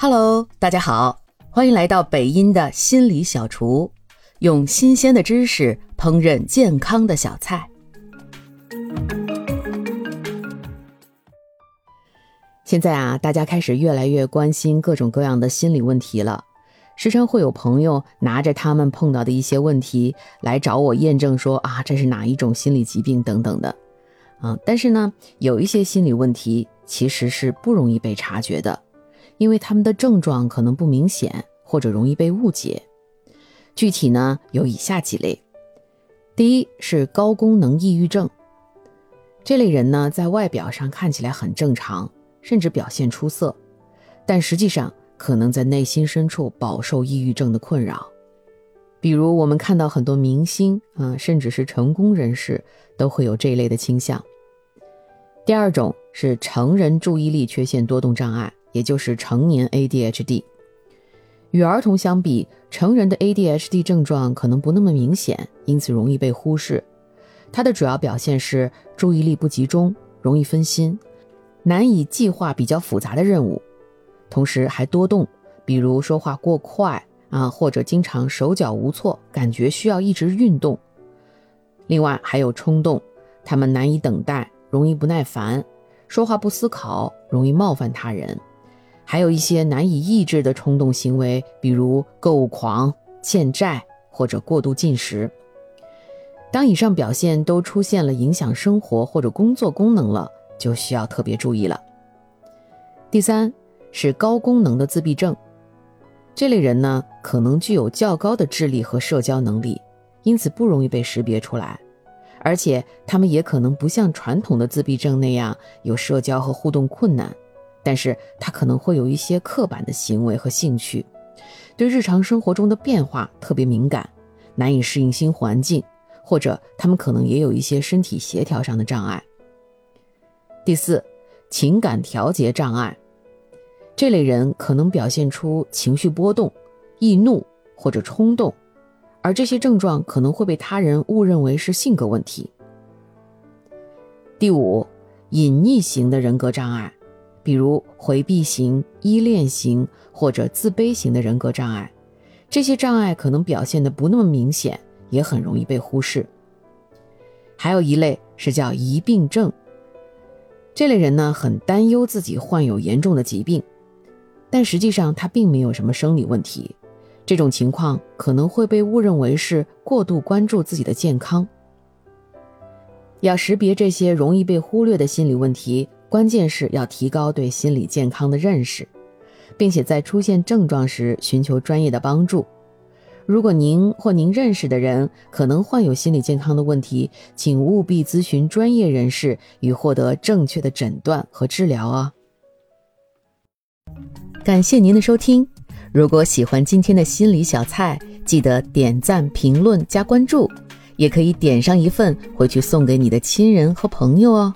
Hello，大家好，欢迎来到北音的心理小厨，用新鲜的知识烹饪健康的小菜。现在啊，大家开始越来越关心各种各样的心理问题了，时常会有朋友拿着他们碰到的一些问题来找我验证，说啊，这是哪一种心理疾病等等的，啊，但是呢，有一些心理问题其实是不容易被察觉的。因为他们的症状可能不明显，或者容易被误解。具体呢有以下几类：第一是高功能抑郁症。这类人呢在外表上看起来很正常，甚至表现出色，但实际上可能在内心深处饱受抑郁症的困扰。比如我们看到很多明星啊，甚至是成功人士都会有这一类的倾向。第二种是成人注意力缺陷多动障碍。也就是成年 ADHD，与儿童相比，成人的 ADHD 症状可能不那么明显，因此容易被忽视。它的主要表现是注意力不集中，容易分心，难以计划比较复杂的任务，同时还多动，比如说话过快啊，或者经常手脚无措，感觉需要一直运动。另外还有冲动，他们难以等待，容易不耐烦，说话不思考，容易冒犯他人。还有一些难以抑制的冲动行为，比如购物狂、欠债或者过度进食。当以上表现都出现了影响生活或者工作功能了，就需要特别注意了。第三是高功能的自闭症，这类人呢可能具有较高的智力和社交能力，因此不容易被识别出来，而且他们也可能不像传统的自闭症那样有社交和互动困难。但是他可能会有一些刻板的行为和兴趣，对日常生活中的变化特别敏感，难以适应新环境，或者他们可能也有一些身体协调上的障碍。第四，情感调节障碍，这类人可能表现出情绪波动、易怒或者冲动，而这些症状可能会被他人误认为是性格问题。第五，隐匿型的人格障碍。比如回避型、依恋型或者自卑型的人格障碍，这些障碍可能表现的不那么明显，也很容易被忽视。还有一类是叫疑病症，这类人呢很担忧自己患有严重的疾病，但实际上他并没有什么生理问题。这种情况可能会被误认为是过度关注自己的健康。要识别这些容易被忽略的心理问题。关键是要提高对心理健康的认识，并且在出现症状时寻求专业的帮助。如果您或您认识的人可能患有心理健康的问题，请务必咨询专业人士，以获得正确的诊断和治疗哦。感谢您的收听。如果喜欢今天的心理小菜，记得点赞、评论、加关注，也可以点上一份回去送给你的亲人和朋友哦。